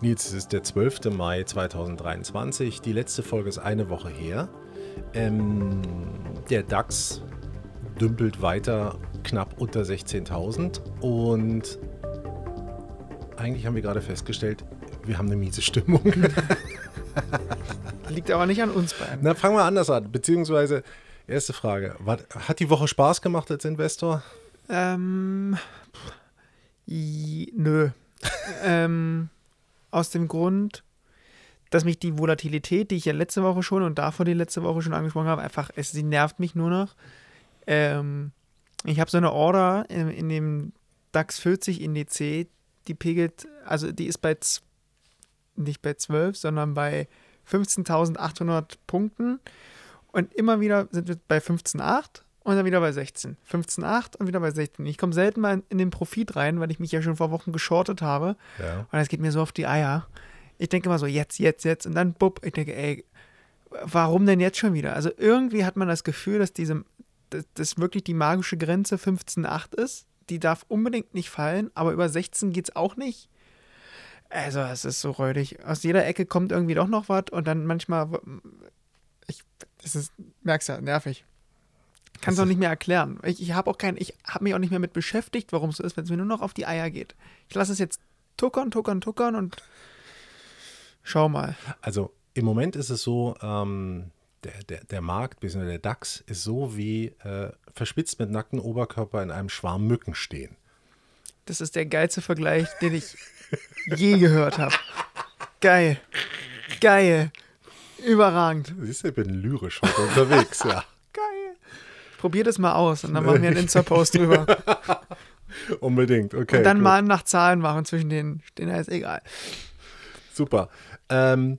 Nils, es ist der 12. Mai 2023. Die letzte Folge ist eine Woche her. Ähm, der DAX dümpelt weiter knapp unter 16.000 und eigentlich haben wir gerade festgestellt, wir haben eine miese Stimmung. Liegt aber nicht an uns beiden. Na, fangen wir anders an. Beziehungsweise, erste Frage. Hat die Woche Spaß gemacht als Investor? Ähm, nö. ähm, aus dem Grund, dass mich die Volatilität, die ich ja letzte Woche schon und davor die letzte Woche schon angesprochen habe, einfach, es, sie nervt mich nur noch. Ähm, ich habe so eine Order in, in, dem DAX 40 Indiz, die pegelt, also die ist bei, nicht bei 12, sondern bei 15.800 Punkten. Und immer wieder sind wir bei 15.8 und dann wieder bei 16. 15,8 und wieder bei 16. Ich komme selten mal in, den Profit rein, weil ich mich ja schon vor Wochen geschortet habe. Ja. Und das geht mir so auf die Eier. Ich denke immer so, jetzt, jetzt, jetzt. Und dann, bupp, ich denke, ey, warum denn jetzt schon wieder? Also irgendwie hat man das Gefühl, dass diese, dass, dass wirklich die magische Grenze 15,8 ist. Die darf unbedingt nicht fallen, aber über 16 geht es auch nicht. Also, es ist so räudig. Aus jeder Ecke kommt irgendwie doch noch was und dann manchmal. Ich, das ist, merkst ja, nervig. Kann es auch nicht mehr erklären. Ich, ich habe auch kein, ich habe mich auch nicht mehr mit beschäftigt, warum es so ist, wenn es mir nur noch auf die Eier geht. Ich lasse es jetzt tuckern, tuckern, tuckern und schau mal. Also im Moment ist es so, ähm, der, der, der Markt, bzw. der DAX, ist so wie äh, verspitzt mit nacktem Oberkörper in einem Schwarm Mücken stehen. Das ist der geilste Vergleich, den ich je gehört habe. Geil. Geil. Überragend. Siehst du, ich bin lyrisch heute unterwegs, ja. Probier das mal aus und dann machen wir einen Insta-Post drüber. Unbedingt, okay. Und dann gut. mal nach Zahlen machen zwischen den, denen ist egal. Super. Ähm,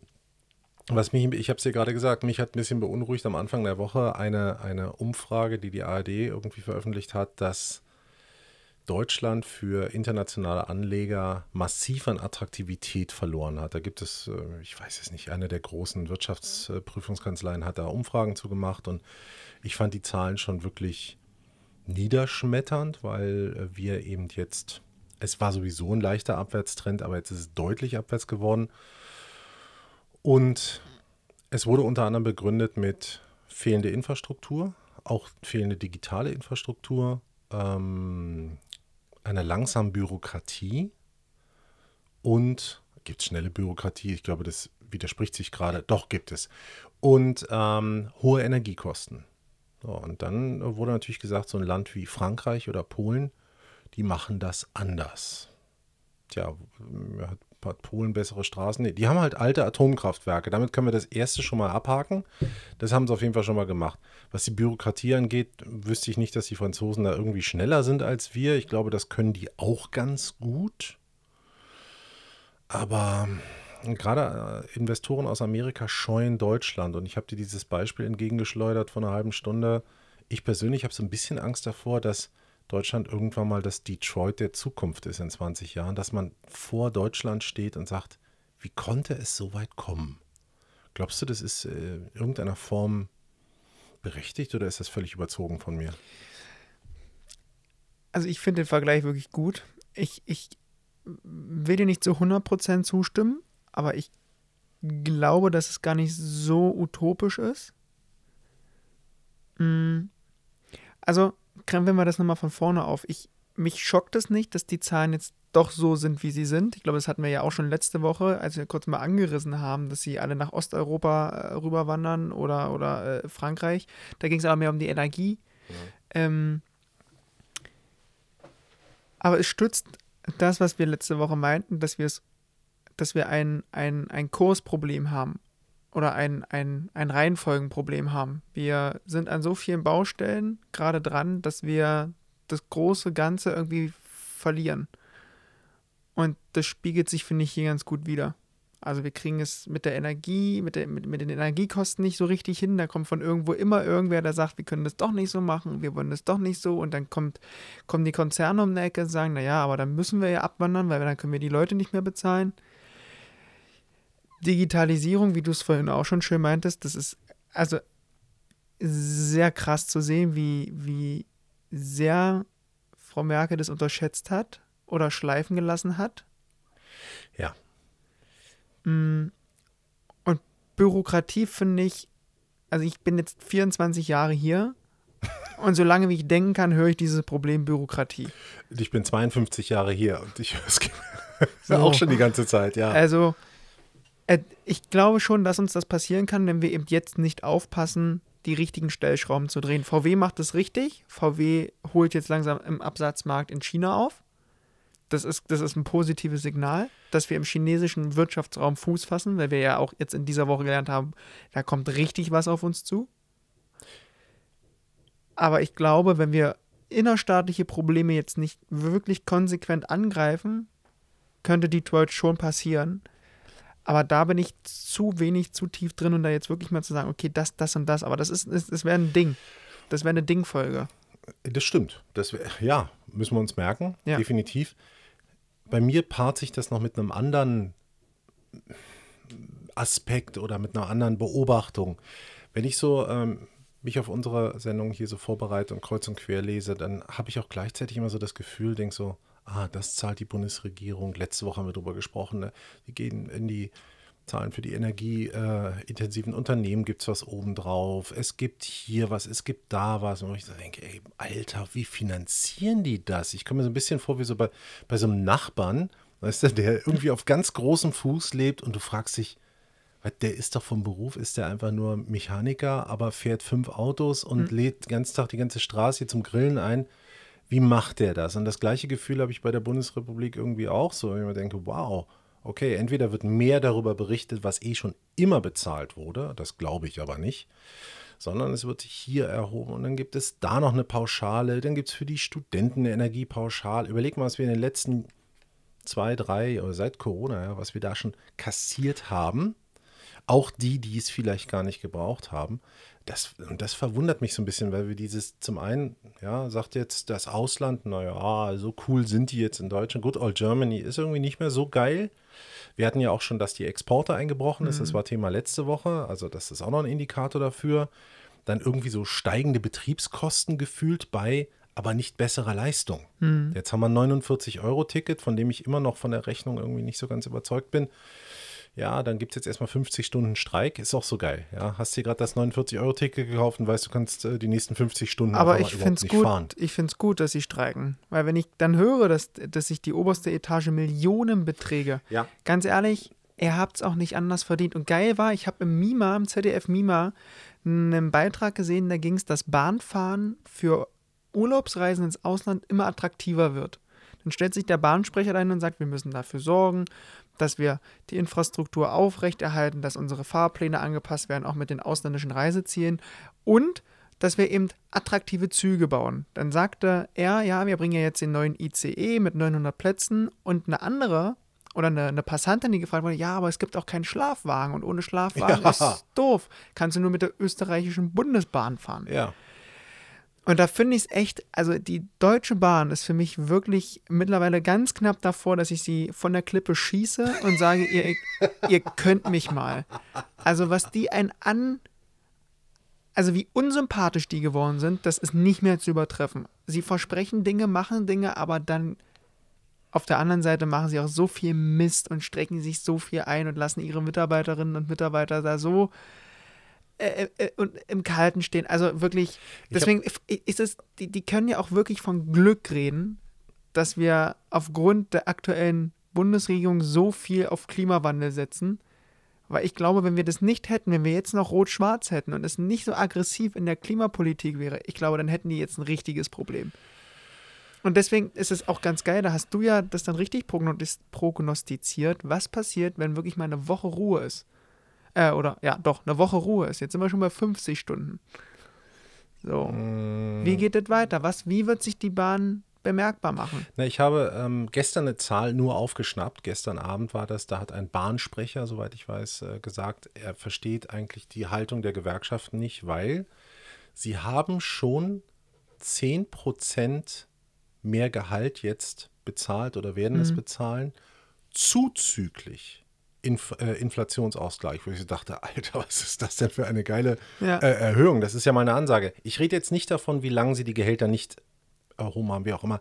was mich, ich habe es dir gerade gesagt, mich hat ein bisschen beunruhigt am Anfang der Woche eine, eine Umfrage, die die ARD irgendwie veröffentlicht hat, dass Deutschland für internationale Anleger massiv an Attraktivität verloren hat. Da gibt es, äh, ich weiß es nicht, eine der großen Wirtschaftsprüfungskanzleien hat da Umfragen zugemacht und ich fand die Zahlen schon wirklich niederschmetternd, weil äh, wir eben jetzt, es war sowieso ein leichter Abwärtstrend, aber jetzt ist es deutlich abwärts geworden. Und es wurde unter anderem begründet mit fehlende Infrastruktur, auch fehlende digitale Infrastruktur, ähm, einer langsamen Bürokratie und gibt es schnelle Bürokratie? Ich glaube, das widerspricht sich gerade. Doch, gibt es. Und ähm, hohe Energiekosten. So, und dann wurde natürlich gesagt, so ein Land wie Frankreich oder Polen, die machen das anders. Tja, hat Polen bessere Straßen? Nee, die haben halt alte Atomkraftwerke. Damit können wir das erste schon mal abhaken. Das haben sie auf jeden Fall schon mal gemacht. Was die Bürokratie angeht, wüsste ich nicht, dass die Franzosen da irgendwie schneller sind als wir. Ich glaube, das können die auch ganz gut. Aber gerade äh, Investoren aus Amerika scheuen Deutschland. Und ich habe dir dieses Beispiel entgegengeschleudert von einer halben Stunde. Ich persönlich habe so ein bisschen Angst davor, dass Deutschland irgendwann mal das Detroit der Zukunft ist in 20 Jahren, dass man vor Deutschland steht und sagt, wie konnte es so weit kommen? Glaubst du, das ist äh, in irgendeiner Form berechtigt oder ist das völlig überzogen von mir? Also ich finde den Vergleich wirklich gut. Ich, ich will dir nicht zu 100% zustimmen, aber ich glaube, dass es gar nicht so utopisch ist. Mm. Also, greifen wir das nochmal von vorne auf. Ich, mich schockt es nicht, dass die Zahlen jetzt doch so sind, wie sie sind. Ich glaube, das hatten wir ja auch schon letzte Woche, als wir kurz mal angerissen haben, dass sie alle nach Osteuropa äh, rüberwandern oder, oder äh, Frankreich. Da ging es aber mehr um die Energie. Ja. Ähm, aber es stützt das, was wir letzte Woche meinten, dass wir es dass wir ein, ein, ein Kursproblem haben oder ein, ein, ein Reihenfolgenproblem haben. Wir sind an so vielen Baustellen gerade dran, dass wir das große Ganze irgendwie verlieren. Und das spiegelt sich, finde ich, hier ganz gut wieder. Also wir kriegen es mit der Energie, mit, der, mit, mit den Energiekosten nicht so richtig hin. Da kommt von irgendwo immer irgendwer, der sagt, wir können das doch nicht so machen, wir wollen das doch nicht so. Und dann kommt, kommen die Konzerne um die Ecke und sagen, naja, aber dann müssen wir ja abwandern, weil dann können wir die Leute nicht mehr bezahlen. Digitalisierung, wie du es vorhin auch schon schön meintest, das ist also sehr krass zu sehen, wie, wie sehr Frau Merkel das unterschätzt hat oder schleifen gelassen hat. Ja. Mm, und Bürokratie finde ich, also ich bin jetzt 24 Jahre hier und solange wie ich denken kann, höre ich dieses Problem Bürokratie. Ich bin 52 Jahre hier und ich höre es So. auch schon die ganze Zeit, ja. Also, ich glaube schon, dass uns das passieren kann, wenn wir eben jetzt nicht aufpassen, die richtigen Stellschrauben zu drehen. VW macht es richtig. VW holt jetzt langsam im Absatzmarkt in China auf. Das ist, das ist ein positives Signal, dass wir im chinesischen Wirtschaftsraum Fuß fassen, weil wir ja auch jetzt in dieser Woche gelernt haben, da kommt richtig was auf uns zu. Aber ich glaube, wenn wir innerstaatliche Probleme jetzt nicht wirklich konsequent angreifen, könnte Detroit schon passieren. Aber da bin ich zu wenig, zu tief drin, um da jetzt wirklich mal zu sagen, okay, das, das und das. Aber das ist, das, das wäre ein Ding. Das wäre eine Dingfolge. Das stimmt. Das, wär- ja, müssen wir uns merken, Ja. definitiv. Bei mir paart sich das noch mit einem anderen Aspekt oder mit einer anderen Beobachtung. Wenn ich so ähm, mich auf unsere Sendung hier so vorbereite und kreuz und quer lese, dann habe ich auch gleichzeitig immer so das Gefühl, denke so, ah, das zahlt die Bundesregierung. Letzte Woche haben wir darüber gesprochen, ne? die gehen in die Zahlen für die energieintensiven Unternehmen gibt es was obendrauf. Es gibt hier was, es gibt da was. Und ich so denke, ey, Alter, wie finanzieren die das? Ich komme mir so ein bisschen vor wie so bei, bei so einem Nachbarn, weißt du, der irgendwie auf ganz großem Fuß lebt und du fragst dich, der ist doch vom Beruf, ist der einfach nur Mechaniker, aber fährt fünf Autos und lädt den ganzen Tag die ganze Straße hier zum Grillen ein. Wie macht der das? Und das gleiche Gefühl habe ich bei der Bundesrepublik irgendwie auch so. wenn Ich mir denke, wow, okay, entweder wird mehr darüber berichtet, was eh schon immer bezahlt wurde, das glaube ich aber nicht, sondern es wird hier erhoben und dann gibt es da noch eine Pauschale, dann gibt es für die Studenten eine Energiepauschale. Überleg mal, was wir in den letzten zwei, drei oder seit Corona, ja, was wir da schon kassiert haben. Auch die, die es vielleicht gar nicht gebraucht haben. Das, und das verwundert mich so ein bisschen, weil wir dieses zum einen, ja, sagt jetzt das Ausland, naja, so cool sind die jetzt in Deutschland. Good old Germany ist irgendwie nicht mehr so geil. Wir hatten ja auch schon, dass die Exporte eingebrochen ist. Das war Thema letzte Woche. Also, das ist auch noch ein Indikator dafür. Dann irgendwie so steigende Betriebskosten gefühlt bei, aber nicht besserer Leistung. Jetzt haben wir ein 49-Euro-Ticket, von dem ich immer noch von der Rechnung irgendwie nicht so ganz überzeugt bin. Ja, dann gibt es jetzt erstmal 50 Stunden Streik. Ist auch so geil. Ja, hast dir gerade das 49-Euro-Ticket gekauft und weißt, du kannst äh, die nächsten 50 Stunden Aber ich finde es gut, fahren. ich find's gut, dass sie streiken. Weil wenn ich dann höre, dass, dass sich die oberste Etage Millionenbeträge, Ja. ganz ehrlich, ihr habt es auch nicht anders verdient. Und geil war, ich habe im Mima, im ZDF Mima, einen Beitrag gesehen, da ging es, dass Bahnfahren für Urlaubsreisen ins Ausland immer attraktiver wird. Dann stellt sich der Bahnsprecher ein und sagt, wir müssen dafür sorgen, dass wir die Infrastruktur aufrechterhalten, dass unsere Fahrpläne angepasst werden, auch mit den ausländischen Reisezielen und dass wir eben attraktive Züge bauen. Dann sagte er, ja, wir bringen ja jetzt den neuen ICE mit 900 Plätzen und eine andere oder eine, eine Passantin, die gefragt wurde, ja, aber es gibt auch keinen Schlafwagen und ohne Schlafwagen Ja. ist doof. Kannst du nur mit der österreichischen Bundesbahn fahren. Ja. Und da finde ich es echt, also die Deutsche Bahn ist für mich wirklich mittlerweile ganz knapp davor, dass ich sie von der Klippe schieße und sage, ihr, ihr könnt mich mal. Also was die ein an, also wie unsympathisch die geworden sind, das ist nicht mehr zu übertreffen. Sie versprechen Dinge, machen Dinge, aber dann auf der anderen Seite machen sie auch so viel Mist und strecken sich so viel ein und lassen ihre Mitarbeiterinnen und Mitarbeiter da so äh, äh, und im Kalten stehen. Also wirklich, deswegen ist es, die, die können ja auch wirklich von Glück reden, dass wir aufgrund der aktuellen Bundesregierung so viel auf Klimawandel setzen. Weil ich glaube, wenn wir das nicht hätten, wenn wir jetzt noch Rot-Schwarz hätten und es nicht so aggressiv in der Klimapolitik wäre, ich glaube, dann hätten die jetzt ein richtiges Problem. Und deswegen ist es auch ganz geil, da hast du ja das dann richtig prognos- prognostiziert, was passiert, wenn wirklich mal eine Woche Ruhe ist. Äh, oder, ja, doch, eine Woche Ruhe ist. Jetzt sind wir schon bei 50 Stunden. So. Wie geht es weiter? Was, wie wird sich die Bahn bemerkbar machen? Na, ich habe ähm, gestern eine Zahl nur aufgeschnappt. Gestern Abend war das, da hat ein Bahnsprecher, soweit ich weiß, äh, gesagt, er versteht eigentlich die Haltung der Gewerkschaften nicht, weil sie haben schon 10% mehr Gehalt jetzt bezahlt oder werden es bezahlen, zuzüglich Inf äh, Inflationsausgleich, wo ich dachte, Alter, was ist das denn für eine geile Ja. äh, Erhöhung? Das ist ja meine Ansage. Ich rede jetzt nicht davon, wie lange sie die Gehälter nicht erhoben haben, wie auch immer,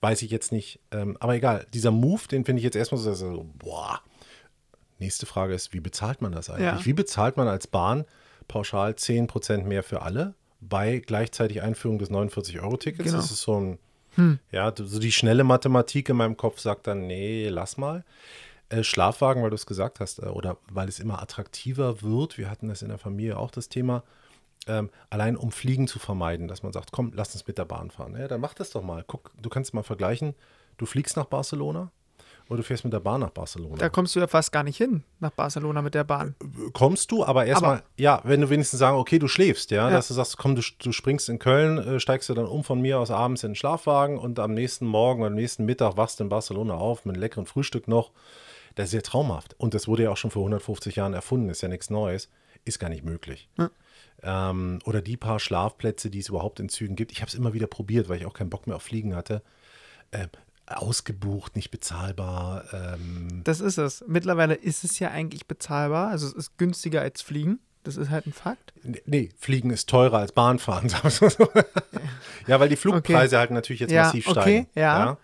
weiß ich jetzt nicht. Ähm, aber egal, dieser Move, den finde ich jetzt erstmal so, so, boah, nächste Frage ist, wie bezahlt man das eigentlich? Ja. Wie bezahlt man als Bahn pauschal 10% mehr für alle bei gleichzeitig Einführung des 49-Euro-Tickets? Genau. Das ist so ein, ja, so die schnelle Mathematik in meinem Kopf sagt dann, nee, lass mal. Äh, Schlafwagen, weil du es gesagt hast, äh, oder weil es immer attraktiver wird. Wir hatten das in der Familie auch das Thema. Ähm, allein um Fliegen zu vermeiden, dass man sagt, komm, lass uns mit der Bahn fahren. Ja, dann mach das doch mal. Guck, du kannst mal vergleichen. Du fliegst nach Barcelona oder du fährst mit der Bahn nach Barcelona. Da kommst du ja fast gar nicht hin nach Barcelona mit der Bahn. kommst du, aber erstmal, ja, wenn du wenigstens sagen, okay, du schläfst, ja, Ja. dass du sagst, komm, du, du springst in Köln, äh, steigst du dann um von mir aus abends in den Schlafwagen und am nächsten Morgen oder am nächsten Mittag wachst du in Barcelona auf mit einem leckeren Frühstück noch. Das ist ja traumhaft. Und das wurde ja auch schon vor 150 Jahren erfunden, ist ja nichts Neues. Ist gar nicht möglich. Ähm, oder die paar Schlafplätze, die es überhaupt in Zügen gibt. Ich habe es immer wieder probiert, weil ich auch keinen Bock mehr auf Fliegen hatte. Ähm, ausgebucht, nicht bezahlbar. Ähm, Das ist es. Mittlerweile ist es ja eigentlich bezahlbar. Also es ist günstiger als Fliegen. Das ist halt ein Fakt. Nee, Fliegen ist teurer als Bahnfahren, sagen wir so. Ja, weil die Flugpreise halt natürlich jetzt Ja, massiv okay, steigen. ja.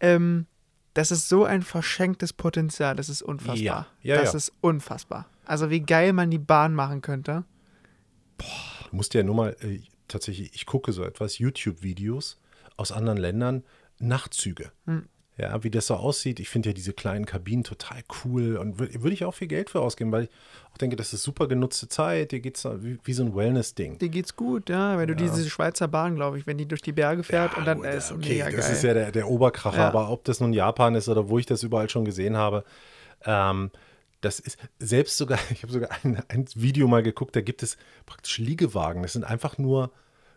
Ähm, das ist so ein verschenktes Potenzial. Das ist unfassbar. Ja, ja, das ja. ist unfassbar. Also wie geil man die Bahn machen könnte. Du musst ja nur mal, äh, tatsächlich, ich gucke so etwas, YouTube-Videos aus anderen Ländern, Nachtzüge. Hm. Ja, wie das so aussieht. Ich finde ja diese kleinen Kabinen total cool und würde würd ich auch viel Geld für ausgeben, weil ich auch denke, das ist super genutzte Zeit. Dir geht es wie, wie so ein Wellness-Ding. Dir geht's gut, ja. Wenn du diese Schweizer Bahn, glaube ich, wenn die durch die Berge fährt und dann gut, ist okay, mega das geil. ist ja der, der Oberkracher, Ja. aber ob das nun Japan ist oder wo ich das überall schon gesehen habe, ähm, das ist selbst sogar, ich habe sogar ein, ein Video mal geguckt, da gibt es praktisch Liegewagen. Das sind einfach nur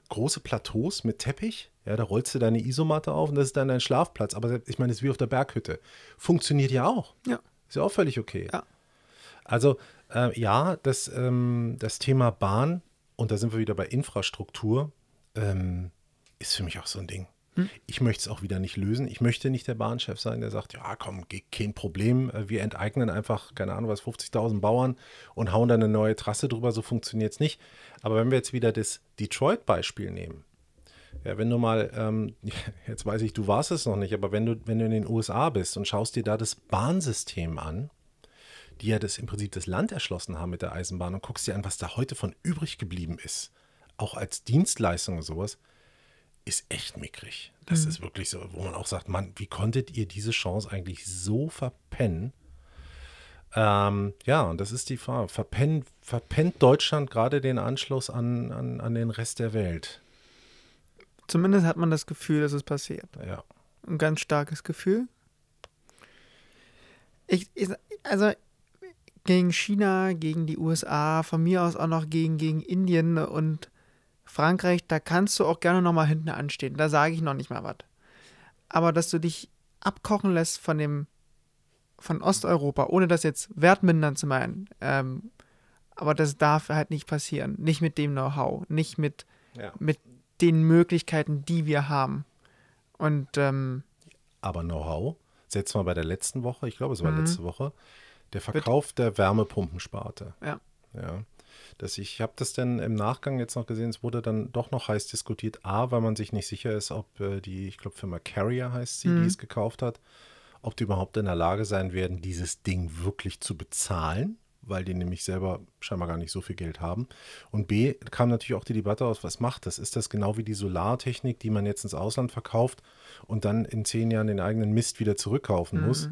große Plateaus mit Teppich. Ja, da rollst du deine Isomatte auf und das ist dann dein Schlafplatz. Aber ich meine, das ist wie auf der Berghütte. Funktioniert ja auch. Ja. Ist ja auch völlig okay. Ja. Also äh, ja, das, ähm, das Thema Bahn, und da sind wir wieder bei Infrastruktur, ähm, ist für mich auch so ein Ding. Ich möchte es auch wieder nicht lösen. Ich möchte nicht der Bahnchef sein, der sagt, ja komm, kein Problem, äh, wir enteignen einfach, keine Ahnung was, 50.000 Bauern und hauen dann eine neue Trasse drüber, so funktioniert es nicht. Aber wenn wir jetzt wieder das Detroit-Beispiel nehmen, ja, wenn du mal, ähm, jetzt weiß ich, du warst es noch nicht, aber wenn du, wenn du in den USA bist und schaust dir da das Bahnsystem an, die ja das im Prinzip das Land erschlossen haben mit der Eisenbahn und guckst dir an, was da heute von übrig geblieben ist, auch als Dienstleistung und sowas, ist echt mickrig. Das ist wirklich so, wo man auch sagt, Mann, wie konntet ihr diese Chance eigentlich so verpennen? Ähm, ja, und das ist die Frage. Verpennt, verpennt Deutschland gerade den Anschluss an, an, an den Rest der Welt? Zumindest hat man das Gefühl, dass es passiert. Ja. Ein ganz starkes Gefühl. Ich, ich, also gegen China, gegen die USA, von mir aus auch noch gegen, gegen Indien und Frankreich, da kannst du auch gerne nochmal hinten anstehen. Da sage ich noch nicht mal was. Aber dass du dich abkochen lässt von dem, von Osteuropa, ohne das jetzt wertmindern zu meinen, ähm, aber das darf halt nicht passieren. Nicht mit dem Know-how, nicht mit, ja. mit den Möglichkeiten, die wir haben. Und ähm, Aber Know-how, setzt mal bei der letzten Woche, ich glaube, es war Mhm. letzte Woche, der Verkauf der Wärmepumpensparte. ja. Ja. Das ich habe das dann im Nachgang jetzt noch gesehen, es wurde dann doch noch heiß diskutiert. A, weil man sich nicht sicher ist, ob äh, die, ich glaube, Firma Carrier heißt sie, die es gekauft hat, ob die überhaupt in der Lage sein werden, dieses Ding wirklich zu bezahlen, weil die nämlich selber scheinbar gar nicht so viel Geld haben. Und B, kam natürlich auch die Debatte aus, was macht das? Ist das genau wie die Solartechnik, die man jetzt ins Ausland verkauft und dann in zehn Jahren den eigenen Mist wieder zurückkaufen muss?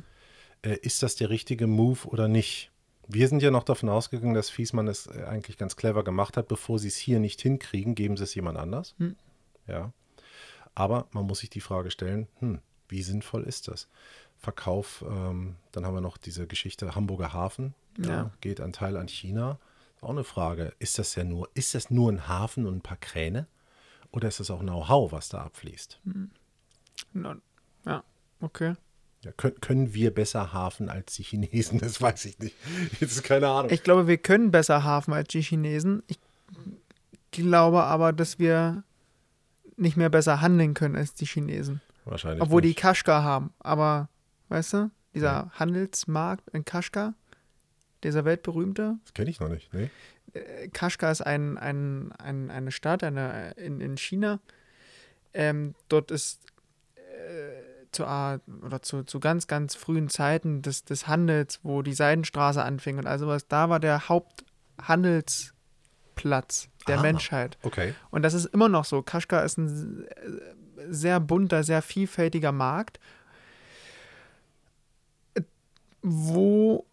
Äh, ist das der richtige Move oder nicht? Wir sind ja noch davon ausgegangen, dass Fiesmann es äh, eigentlich ganz clever gemacht hat. Bevor sie es hier nicht hinkriegen, geben sie es jemand anders. Ja. Aber man muss sich die Frage stellen, hm, wie sinnvoll ist das? Verkauf, ähm, dann haben wir noch diese Geschichte Hamburger Hafen, ja. Ja. geht ein Teil an China. Auch eine Frage, ist das ja nur, ist das nur ein Hafen und ein paar Kräne? Oder ist das auch Know-how, was da abfließt? No- Ja, okay. Ja, können, können wir besser Hafen als die Chinesen? Das weiß ich nicht. Jetzt ist keine Ahnung. Ich glaube, wir können besser Hafen als die Chinesen. Ich glaube aber, dass wir nicht mehr besser handeln können als die Chinesen. Wahrscheinlich. Obwohl die nicht. Kashgar haben. Aber, weißt du, dieser Handelsmarkt in Kashgar, dieser weltberühmte. Das kenne ich noch nicht. Nee. Äh, Kashgar ist ein, ein, ein, eine Stadt eine, in, in China. Ähm, dort ist äh, zu, oder zu, zu ganz, ganz frühen Zeiten des, des Handels, wo die Seidenstraße anfing und all sowas, da war der Haupthandelsplatz der Ah, Menschheit. Okay. Und das ist immer noch so. Kaschgar ist ein sehr bunter, sehr vielfältiger Markt, wo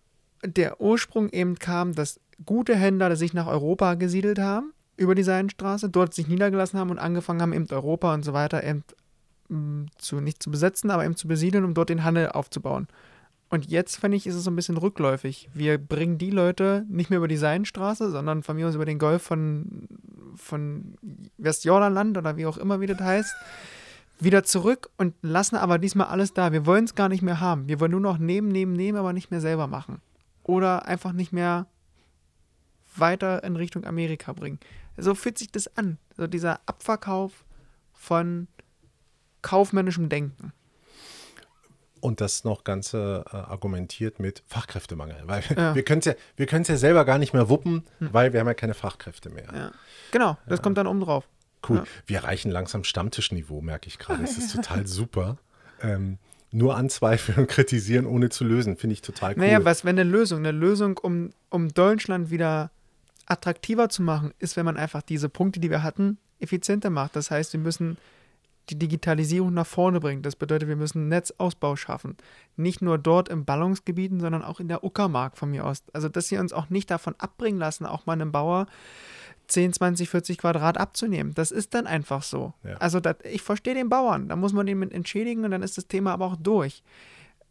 der Ursprung eben kam, dass gute Händler sich nach Europa gesiedelt haben, über die Seidenstraße, dort sich niedergelassen haben und angefangen haben, eben Europa und so weiter eben mh, zu, nicht zu besetzen, aber eben zu besiedeln, um dort den Handel aufzubauen. Und jetzt, finde ich, ist es so ein bisschen rückläufig. Wir bringen die Leute nicht mehr über die Seidenstraße, sondern von mir aus über den Golf von, von Westjordanland oder wie auch immer, wie das heißt, wieder zurück und lassen aber diesmal alles da. Wir wollen es gar nicht mehr haben. Wir wollen nur noch nehmen, nehmen, nehmen, aber nicht mehr selber machen. Oder einfach nicht mehr weiter in Richtung Amerika bringen. So fühlt sich das an. So dieser Abverkauf von kaufmännischem Denken. Und das noch Ganze äh, argumentiert mit Fachkräftemangel. Weil Ja. wir können es ja, wir ja selber gar nicht mehr wuppen, weil wir haben ja keine Fachkräfte mehr. Ja. Genau, das kommt dann oben drauf. Cool. Ja. Wir erreichen langsam Stammtischniveau, merke ich gerade. Das ist total super. Ähm, nur anzweifeln und kritisieren, ohne zu lösen, finde ich total cool. Naja, was, wenn eine Lösung, eine Lösung, um, um Deutschland wieder attraktiver zu machen, ist, wenn man einfach diese Punkte, die wir hatten, effizienter macht. Das heißt, wir müssen die Digitalisierung nach vorne bringen. Das bedeutet, wir müssen Netzausbau schaffen. Nicht nur dort im Ballungsgebieten, sondern auch in der Uckermark von mir aus. Also, dass wir uns auch nicht davon abbringen lassen, auch mal einem Bauer 10, 20, 40 Quadrat abzunehmen. Das ist dann einfach so. Ja. Also, das, ich verstehe den Bauern. Da muss man den mit entschädigen und dann ist das Thema aber auch durch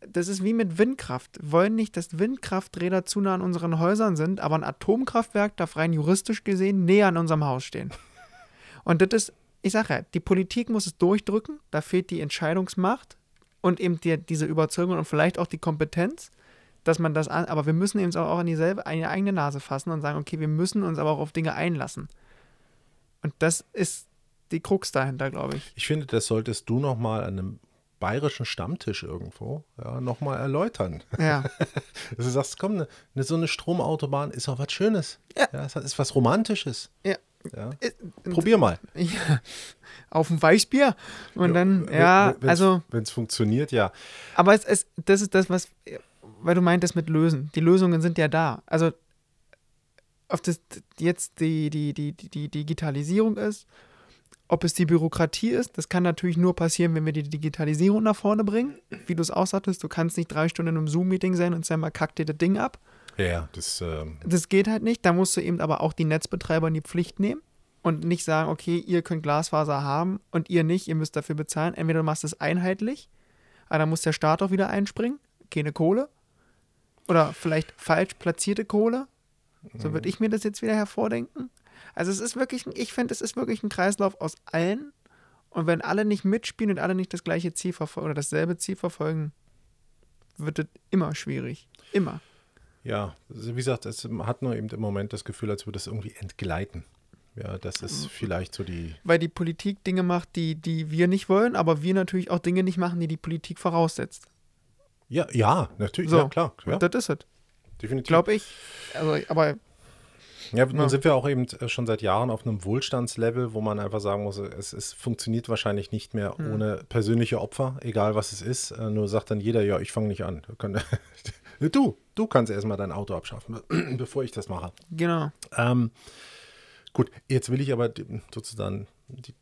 das ist wie mit Windkraft. Wir wollen nicht, dass Windkrafträder zu nah an unseren Häusern sind, aber ein Atomkraftwerk darf rein juristisch gesehen näher an unserem Haus stehen. Und das ist, ich sage ja, die Politik muss es durchdrücken, da fehlt die Entscheidungsmacht und eben die, diese Überzeugung und vielleicht auch die Kompetenz, dass man das an, aber wir müssen eben auch an dieselbe, an die eigene Nase fassen und sagen, okay, wir müssen uns aber auch auf Dinge einlassen. Und das ist die Krux dahinter, glaube ich. Ich finde, das solltest du nochmal an einem bayerischen Stammtisch irgendwo ja, nochmal erläutern. Ja. Dass du sagst, komm, ne, ne, so eine Stromautobahn ist auch was Schönes. Ja. es ist was Romantisches. ja. Ja. Probier mal. Ja, auf ein Weißbier. Und dann, ja, Wenn- wenn's- also, Wenn es funktioniert, ja. aber es, es, das ist das, was, weil du meintest mit Lösen. Die Lösungen sind ja da. Also, ob das jetzt die, die, die, die, Digitalisierung ist, ob es die Bürokratie ist, das kann natürlich nur passieren, wenn wir die Digitalisierung nach vorne bringen. Wie du es auch sagtest, du kannst nicht drei Stunden in einem Zoom-Meeting sein und sagen, mal kack dir das Ding ab. Ja, ja, das, ähm, Das geht halt nicht. Da musst du eben aber auch die Netzbetreiber in die Pflicht nehmen und nicht sagen, okay, ihr könnt Glasfaser haben und ihr nicht, ihr müsst dafür bezahlen. Entweder du machst es einheitlich, aber dann muss der Staat auch wieder einspringen, keine Kohle. Oder vielleicht falsch platzierte Kohle. So würde ich mir das jetzt wieder hervordenken. Also es ist wirklich, ein- ich finde, es ist wirklich ein Kreislauf aus allen. Und wenn alle nicht mitspielen und alle nicht das gleiche Ziel verfolgen oder dasselbe Ziel verfolgen, wird es immer schwierig. Immer. ja, also wie gesagt, es hat nur eben im Moment das Gefühl, als würde es irgendwie entgleiten. Ja, das ist Mhm. vielleicht so die, weil die Politik Dinge macht, die, die wir nicht wollen, aber wir natürlich auch Dinge nicht machen, die die Politik voraussetzt. Ja, ja, natürlich, So. ja, klar, ja, das ist es, definitiv. glaube ich. Also, aber Ja, nun Ja. sind wir auch eben äh, schon seit Jahren auf einem Wohlstandslevel, wo man einfach sagen muss, es, es funktioniert wahrscheinlich nicht mehr Hm. ohne persönliche Opfer, egal was es ist. Äh, Nur sagt dann jeder, ja, ich fange nicht an. Du, du kannst erstmal dein Auto abschaffen, bevor ich das mache. genau. Ähm, gut, jetzt will ich aber sozusagen die,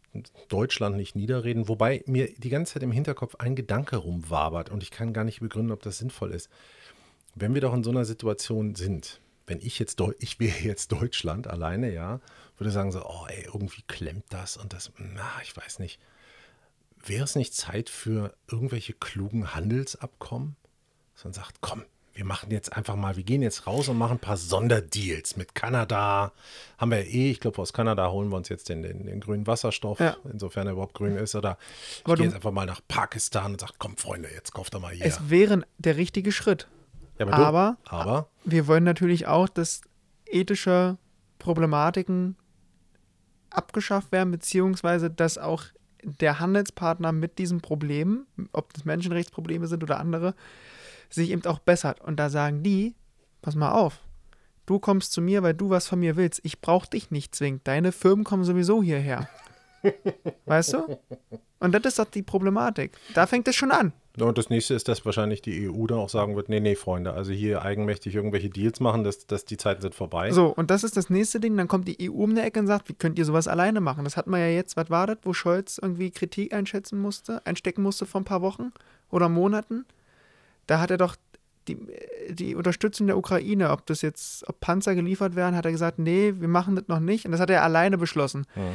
Deutschland nicht niederreden, wobei mir die ganze Zeit im Hinterkopf ein Gedanke rumwabert und ich kann gar nicht begründen, ob das sinnvoll ist. Wenn wir doch in so einer Situation sind, wenn ich jetzt, ich wäre jetzt Deutschland alleine, ja, würde sagen so, oh ey, irgendwie klemmt das und das, na, ich weiß nicht. Wäre es nicht Zeit für irgendwelche klugen Handelsabkommen? Man sagt, komm, wir machen jetzt einfach mal, wir gehen jetzt raus und machen ein paar Sonderdeals mit Kanada. Haben wir eh, ich glaube, aus Kanada holen wir uns jetzt den, den, den grünen Wasserstoff, Ja. insofern er überhaupt grün ist. Oder ich Aber gehe jetzt einfach mal nach Pakistan und sage, komm, Freunde, jetzt kauft doch mal hier. Es wäre der richtige Schritt. ja, du- aber- aber Wir wollen natürlich auch, dass ethische Problematiken abgeschafft werden, beziehungsweise dass auch der Handelspartner mit diesen Problemen, ob das Menschenrechtsprobleme sind oder andere, sich eben auch bessert. Und da sagen die, pass mal auf, du kommst zu mir, weil du was von mir willst. Ich brauche dich nicht zwingend. Deine Firmen kommen sowieso hierher. weißt du? Und das ist doch die Problematik. Da fängt es schon an. Und das nächste ist, dass wahrscheinlich die EU dann auch sagen wird, nee, nee, Freunde, also hier eigenmächtig irgendwelche Deals machen, dass, dass die Zeiten sind vorbei. So, und das ist das nächste Ding. Dann kommt die EU um die Ecke und sagt, wie könnt ihr sowas alleine machen? Das hat man ja jetzt, was war das, wo Scholz irgendwie Kritik einschätzen musste, einstecken musste vor ein paar Wochen oder Monaten. Da hat er doch die, die Unterstützung der Ukraine, ob das jetzt, ob Panzer geliefert werden, hat er gesagt, nee, wir machen das noch nicht. Und das hat er alleine beschlossen. Ja.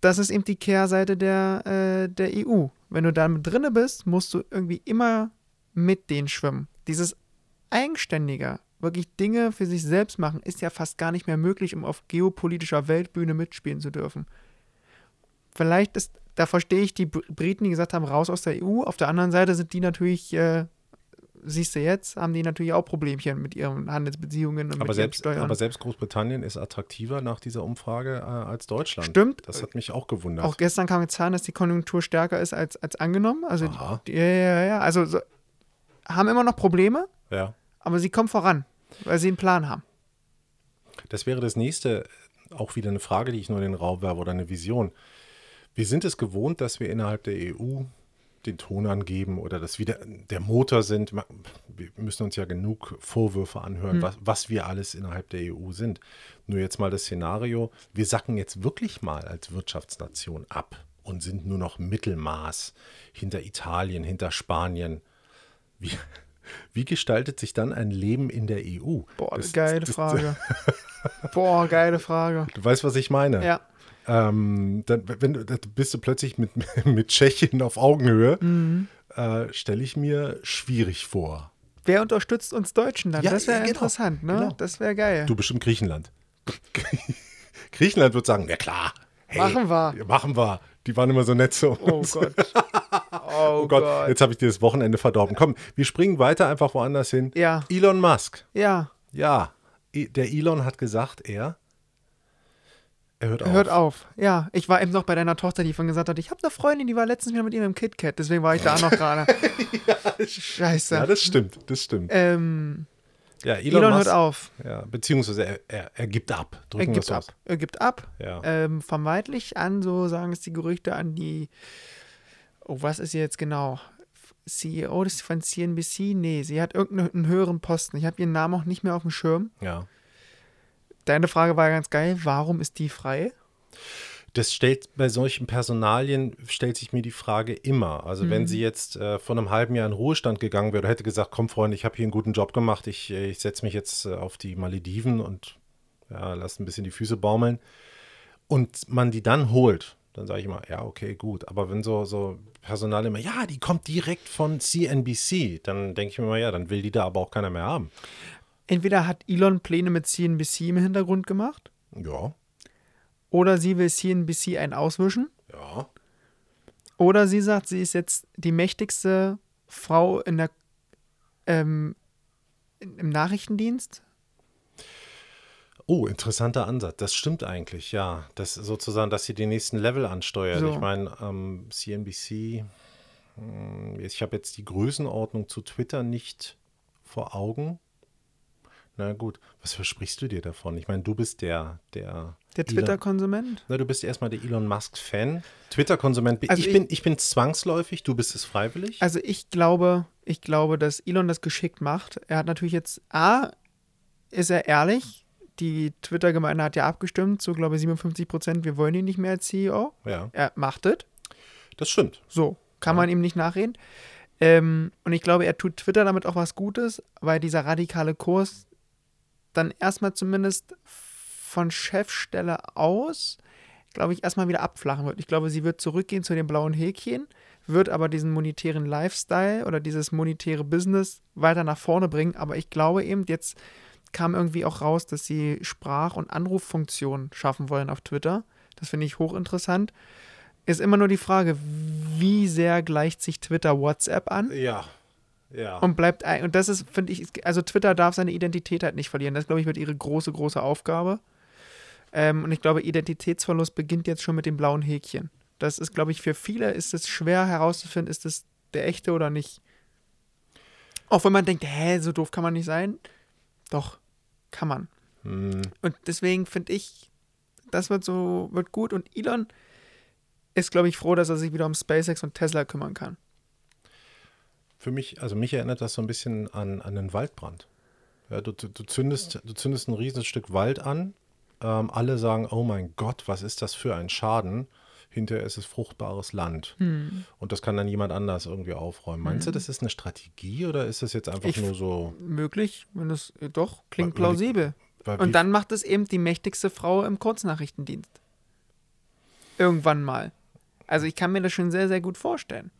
Das ist eben die Kehrseite der, äh, der EU. Wenn du da mit drinne bist, musst du irgendwie immer mit denen schwimmen. Dieses Eigenständiger, wirklich Dinge für sich selbst machen, ist ja fast gar nicht mehr möglich, um auf geopolitischer Weltbühne mitspielen zu dürfen. Vielleicht ist, da verstehe ich die Br- Briten, die gesagt haben, raus aus der EU. Auf der anderen Seite sind die natürlich, äh, siehst du jetzt, haben die natürlich auch Problemchen mit ihren Handelsbeziehungen und Aber mit selbst, ihren Steuern. aber selbst Großbritannien ist attraktiver nach dieser Umfrage äh, als Deutschland. Stimmt. Das hat mich auch gewundert. Auch gestern kam jetzt Zahlen, dass die Konjunktur stärker ist als, als angenommen. Also, die, ja, ja, ja. Also, so, haben immer noch Probleme, ja. aber sie kommen voran, weil sie einen Plan haben. Das wäre das nächste, auch wieder eine Frage, die ich nur in den Raum werfe oder eine Vision. Wir sind es gewohnt, dass wir innerhalb der EU den Ton angeben oder dass wir der, Motor sind. Wir müssen uns ja genug Vorwürfe anhören, was, was wir alles innerhalb der EU sind. Nur jetzt mal das Szenario, wir sacken jetzt wirklich mal als Wirtschaftsnation ab und sind nur noch Mittelmaß hinter Italien, hinter Spanien. Wie, wie gestaltet sich dann ein Leben in der EU? Boah, Das- geile das- Frage. Boah, geile Frage. Du weißt, was ich meine? Ja, Ähm, dann, wenn du, dann bist du plötzlich mit, mit Tschechien auf Augenhöhe, Mhm. äh, stelle ich mir schwierig vor. wer unterstützt uns Deutschen dann? Ja, das wäre ja, genau. interessant, ne? Genau. Das wäre geil. Du bestimmt Griechenland. Griechenland wird sagen, ja klar. Hey, Machen wir. Machen wir. Die waren immer so nett zu Oh. Gott. Oh, Oh Gott, jetzt habe ich dir das Wochenende verdorben. Komm, wir springen weiter einfach woanders hin. Ja. Elon Musk. Ja, Ja, der Elon hat gesagt, er, er hört auf. hört auf. Ja, ich war eben noch bei deiner Tochter, die von gesagt hat, ich habe eine Freundin, die war letztens wieder mit ihm im KitKat, deswegen war ich da noch gerade. Scheiße. Ja, das stimmt, das stimmt. ähm, Ja, Elon, Elon Musk, hört auf. Ja, beziehungsweise er, er, er gibt ab. Er Drücken wir gibt aus. ab. Er gibt ab. Ja. Ähm, vermeintlich an, so sagen es die Gerüchte, an die. Oh, was ist sie jetzt genau? CEO des von CNBC? Nee, sie hat irgendeinen höheren Posten. Ich habe ihren Namen auch nicht mehr auf dem Schirm. ja. Deine Frage war ganz geil. Warum ist die frei? Das stellt bei solchen Personalien stellt sich mir die Frage immer. Also Mhm. wenn sie jetzt äh, vor einem halben Jahr in Ruhestand gegangen wäre, oder hätte gesagt, komm Freunde, ich habe hier einen guten Job gemacht, ich, äh, ich setze mich jetzt äh, auf die Malediven und ja, lass ein bisschen die Füße baumeln und man die dann holt, dann sage ich immer, ja, okay, gut. Aber wenn so, so Personal immer, ja, die kommt direkt von CNBC, dann denke ich mir mal, ja, dann will die da aber auch keiner mehr haben. Entweder hat Elon Pläne mit CNBC im Hintergrund gemacht, Ja, oder sie will CNBC einen auswischen, ja. oder sie sagt, sie ist jetzt die mächtigste Frau in der, ähm, im Nachrichtendienst. Oh, interessanter Ansatz. Das stimmt eigentlich, ja. Das sozusagen, dass sie den nächsten Level ansteuert. So. Ich meine, ähm, CNBC, hm, ich habe jetzt die Größenordnung zu Twitter nicht vor Augen. Na gut, was versprichst du dir davon? Ich meine, du bist der, der. Der Twitter-Konsument. Na, du bist erstmal der Elon Musk-Fan. Twitter-Konsument. Also ich, ich- bin, ich bin zwangsläufig, du bist es freiwillig. Also ich glaube, ich glaube, dass Elon das geschickt macht. Er hat natürlich jetzt, A, ist er ehrlich. Die Twitter-Gemeinde hat ja abgestimmt, so glaube ich 57 Prozent, wir wollen ihn nicht mehr als CEO. ja, Er macht es. das stimmt. So, kann man ihm nicht nachreden. Ähm, und ich glaube, er tut Twitter damit auch was Gutes, weil dieser radikale Kurs dann erstmal zumindest von Chefstelle aus, glaube ich, erstmal wieder abflachen wird. Ich glaube, sie wird zurückgehen zu den blauen Häkchen, wird aber diesen monetären Lifestyle oder dieses monetäre Business weiter nach vorne bringen. Aber ich glaube eben, jetzt kam irgendwie auch raus, dass sie Sprach- und Anruffunktionen schaffen wollen auf Twitter. Das finde ich hochinteressant. Ist immer nur die Frage, wie sehr gleicht sich Twitter WhatsApp an? Ja, ja. Und bleibt ein, und das ist, finde ich, also Twitter darf seine Identität halt nicht verlieren. Das, glaube ich, wird ihre große, große Aufgabe. Ähm, und ich glaube, Identitätsverlust beginnt jetzt schon mit dem blauen Häkchen. Das ist, glaube ich, für viele ist es schwer herauszufinden, ist es der echte oder nicht. Auch wenn man denkt, hä, so doof kann man nicht sein. Doch, kann man. Hm, Und deswegen finde ich, das wird so, wird gut. Und Elon, ist, glaube ich, froh, dass er sich wieder um SpaceX und Tesla kümmern kann. Für mich, also mich erinnert das so ein bisschen an, an einen Waldbrand. Ja, du, du, du, zündest, du zündest ein riesiges Stück Wald an. Ähm, alle sagen, oh mein Gott, was ist das für ein Schaden? Hinterher ist es fruchtbares Land. Hm. Und das kann dann jemand anders irgendwie aufräumen. Meinst du, das ist eine Strategie oder ist das jetzt einfach Ich- nur so? Möglich, wenn es äh, doch klingt Weil- plausibel. Weil Und dann macht es eben die mächtigste Frau im Kurznachrichtendienst. Irgendwann mal. Also ich kann mir das schon sehr, sehr gut vorstellen.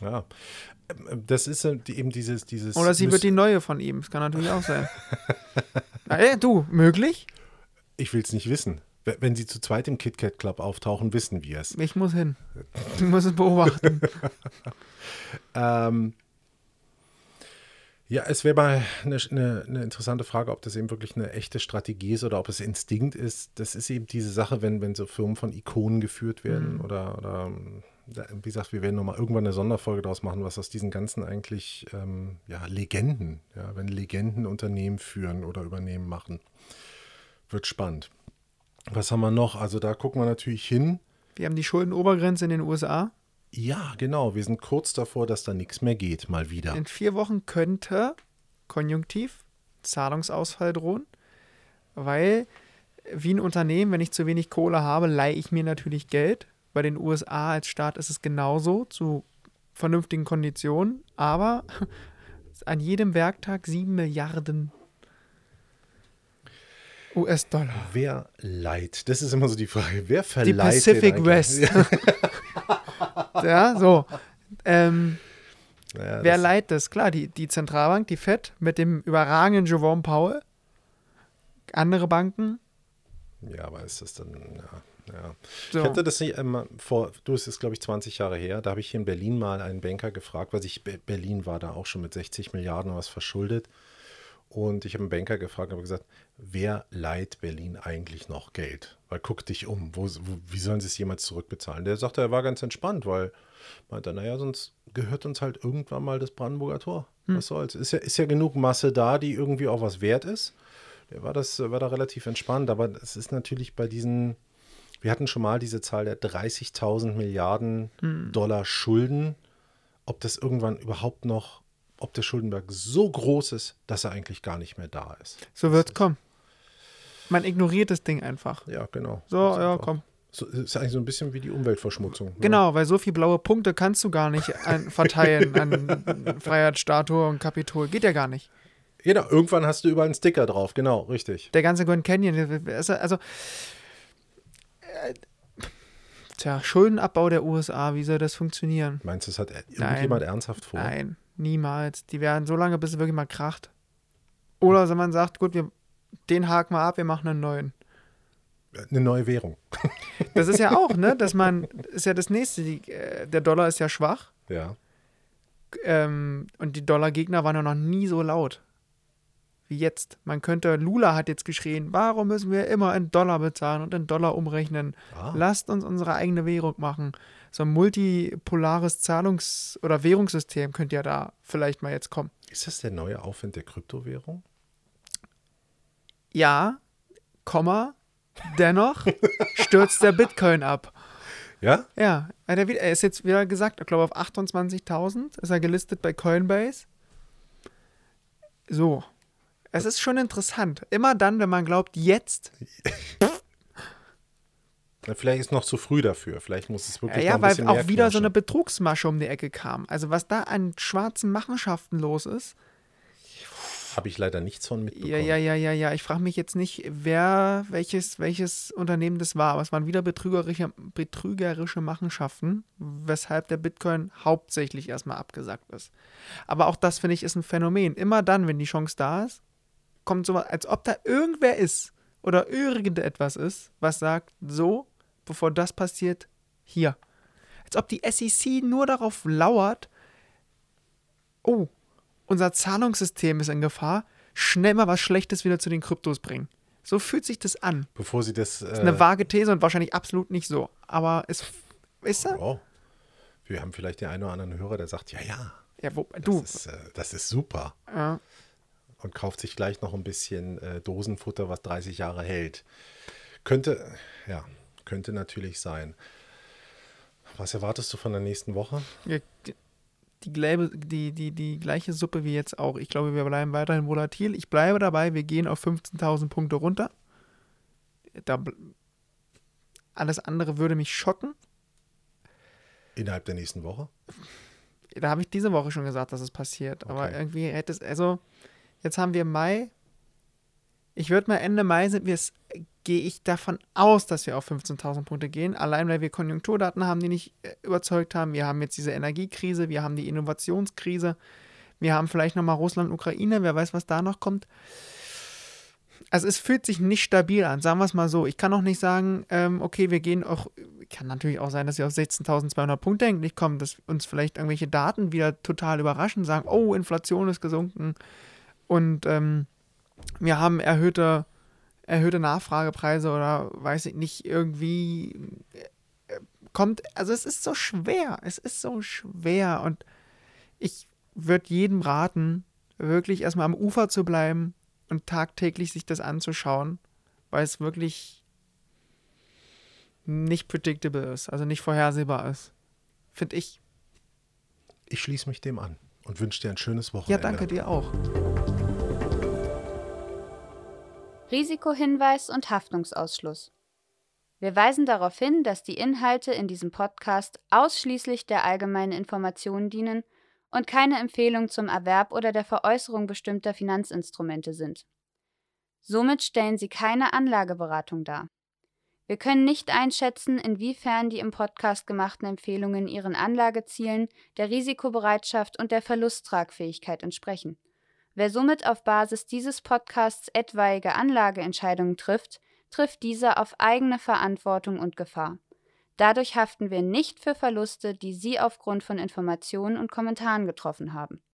Ja. Ähm, Das ist eben dieses. dieses Oder sie wird die neue von ihm. Das kann natürlich auch sein. Na, äh, du, möglich? Ich will es nicht wissen. Wenn sie zu zweit im KitKat Club auftauchen, wissen wir es. Ich muss hin. Ich muss es beobachten. Ähm, ja, es wäre mal eine, eine, eine interessante Frage, ob das eben wirklich eine echte Strategie ist oder ob es Instinkt ist. Das ist eben diese Sache, wenn, wenn so Firmen von Ikonen geführt werden oder, oder ähm, wie gesagt, wir werden nochmal irgendwann eine Sonderfolge daraus machen, was aus diesen ganzen eigentlich ähm, ja, Legenden, ja, wenn Legenden Unternehmen führen oder übernehmen machen. Wird spannend. Was haben wir noch? Also da gucken wir natürlich hin. Wir haben die Schuldenobergrenze in den USA. Ja, genau. Wir sind kurz davor, dass da nichts mehr geht, mal wieder. In vier Wochen könnte konjunktiv Zahlungsausfall drohen, weil wie ein Unternehmen, wenn ich zu wenig Kohle habe, leihe ich mir natürlich Geld. Bei den USA als Staat ist es genauso zu vernünftigen Konditionen, aber an jedem Werktag 7 Milliarden US-Dollar. Wer leiht? Das ist immer so die Frage. Wer Die verleiht Pacific den West. ja, so. Ähm, Ja, Wer das- leiht das? Klar, die, die Zentralbank, die FED, mit dem überragenden Jerome Powell. Andere Banken. Ja, aber ist das dann, ja. Ja. So. Ich hatte das nicht, ähm, vor, du, es ist glaube ich 20 Jahre her, da habe ich hier in Berlin mal einen Banker gefragt, weil ich, Be- Berlin war da auch schon mit 60 Milliarden was verschuldet. Und ich habe einen Banker gefragt, habe gesagt, wer leiht Berlin eigentlich noch Geld? Weil guck dich um, wo, wo, wie sollen sie es jemals zurückbezahlen? Der sagte, er war ganz entspannt, weil meinte, naja, sonst gehört uns halt irgendwann mal das Brandenburger Tor. Was soll's? Ist ja, ist ja genug Masse da, die irgendwie auch was wert ist. Der war, das, war da relativ entspannt, aber es ist natürlich bei diesen, wir hatten schon mal diese Zahl der 30.000 Milliarden Dollar Schulden, ob das irgendwann überhaupt noch, ob der Schuldenberg so groß ist, dass er eigentlich gar nicht mehr da ist. So wird's kommen. Man ignoriert das Ding einfach. Ja, genau. So, Das ja, einfach- komm. So, ist eigentlich so ein bisschen wie die Umweltverschmutzung. ne? Genau, weil so viele blaue Punkte kannst du gar nicht an, verteilen an Freiheitsstatue und Kapitol. Geht ja gar nicht. Genau, irgendwann hast du überall einen Sticker drauf, genau, richtig. Der ganze Grand Canyon, also äh, tja, Schuldenabbau der USA, wie soll das funktionieren? Meinst du, das hat irgendjemand ernsthaft vor? Nein, niemals. Die werden so lange, bis es wirklich mal kracht. Oder wenn man sagt, gut, wir, den haken wir ab, wir machen einen neuen. Eine neue Währung. Das ist ja auch, ne, dass man, ist ja das nächste, die, äh, der Dollar ist ja schwach Ja. ähm, und die Dollargegner waren ja noch nie so laut wie jetzt. Man könnte, Lula hat jetzt geschrien, warum müssen wir immer in Dollar bezahlen und in Dollar umrechnen? Ah. Lasst uns unsere eigene Währung machen. So ein multipolares Zahlungs- oder Währungssystem könnte ja da vielleicht mal jetzt kommen. Ist das der neue Aufwind der Kryptowährung? Ja, Komma, dennoch stürzt der Bitcoin ab. Ja? Ja, er er ist jetzt wieder gesagt, ich glaube auf 28.000 ist er gelistet bei Coinbase. So. Es ist schon interessant. Immer dann, wenn man glaubt, jetzt, Vielleicht ist noch zu früh dafür. Vielleicht muss es wirklich noch ja, ein weil auch wieder so eine. Betrugsmasche um die Ecke kam. Also was da an schwarzen Machenschaften los ist. Habe ich leider nichts von mitbekommen. Ja, ja, ja, ja, ja. Ich frage mich jetzt nicht, wer, welches, welches Unternehmen das war, aber es waren wieder betrügerische, betrügerische Machenschaften, weshalb der Bitcoin hauptsächlich erstmal abgesackt ist. Aber auch das, finde ich, ist ein Phänomen. Immer dann, wenn die Chance da ist, kommt sowas, als ob da irgendwer ist oder irgendetwas ist, was sagt, so, bevor das passiert, hier. Als ob die SEC nur darauf lauert, oh, unser Zahlungssystem ist in Gefahr, schnell mal was Schlechtes wieder zu den Kryptos bringen. So fühlt sich das an. Bevor sie das. Das ist eine vage These und wahrscheinlich absolut nicht so. Aber es ist er? oh, wir haben vielleicht den einen oder anderen Hörer, der sagt: Ja, ja, Ja, wo, das, du. ist, äh, das ist super. Ja, Und kauft sich gleich noch ein bisschen äh, Dosenfutter, was 30 Jahre hält. Könnte, ja, könnte natürlich sein. Was erwartest du von der nächsten Woche? Ja, die, die, die, die, die gleiche Suppe wie jetzt auch. Ich glaube, wir bleiben weiterhin volatil. Ich bleibe dabei, wir gehen auf 15.000 Punkte runter. Da, alles andere würde mich schocken. Innerhalb der nächsten Woche? Da habe ich diese Woche schon gesagt, dass es passiert. Okay. Aber irgendwie hätte es, also jetzt haben wir Mai. Ich würde mal Ende Mai sind wir es, gehe ich davon aus, dass wir auf 15.000 Punkte gehen. Allein weil wir Konjunkturdaten haben, die nicht äh, überzeugt haben. Wir haben jetzt diese Energiekrise, wir haben die Innovationskrise. Wir haben vielleicht nochmal Russland, Ukraine, wer weiß, was da noch kommt also es fühlt sich nicht stabil an, sagen wir es mal so. Ich kann auch nicht sagen, ähm, okay, wir gehen auch, kann natürlich auch sein, dass wir auf 16.200 Punkte endlich kommen, dass uns vielleicht irgendwelche Daten wieder total überraschen, sagen, oh, Inflation ist gesunken und ähm, wir haben erhöhte, erhöhte Nachfragepreise oder weiß ich nicht, irgendwie äh, kommt, also es ist so schwer, es ist so schwer und ich würde jedem raten, wirklich erstmal am Ufer zu bleiben und tagtäglich sich das anzuschauen, weil es wirklich nicht predictable ist, also nicht vorhersehbar ist. Finde ich. Ich schließe mich dem an und wünsche dir ein schönes Wochenende. Ja, danke dir auch. Risikohinweis und Haftungsausschluss. Wir weisen darauf hin, dass die Inhalte in diesem Podcast ausschließlich der allgemeinen Information dienen und keine Empfehlung zum Erwerb oder der Veräußerung bestimmter Finanzinstrumente sind. Somit stellen sie keine Anlageberatung dar. Wir können nicht einschätzen, inwiefern die im Podcast gemachten Empfehlungen ihren Anlagezielen, der Risikobereitschaft und der Verlusttragfähigkeit entsprechen. Wer somit auf Basis dieses Podcasts etwaige Anlageentscheidungen trifft, trifft diese auf eigene Verantwortung und Gefahr. Dadurch haften wir nicht für Verluste, die Sie aufgrund von Informationen und Kommentaren getroffen haben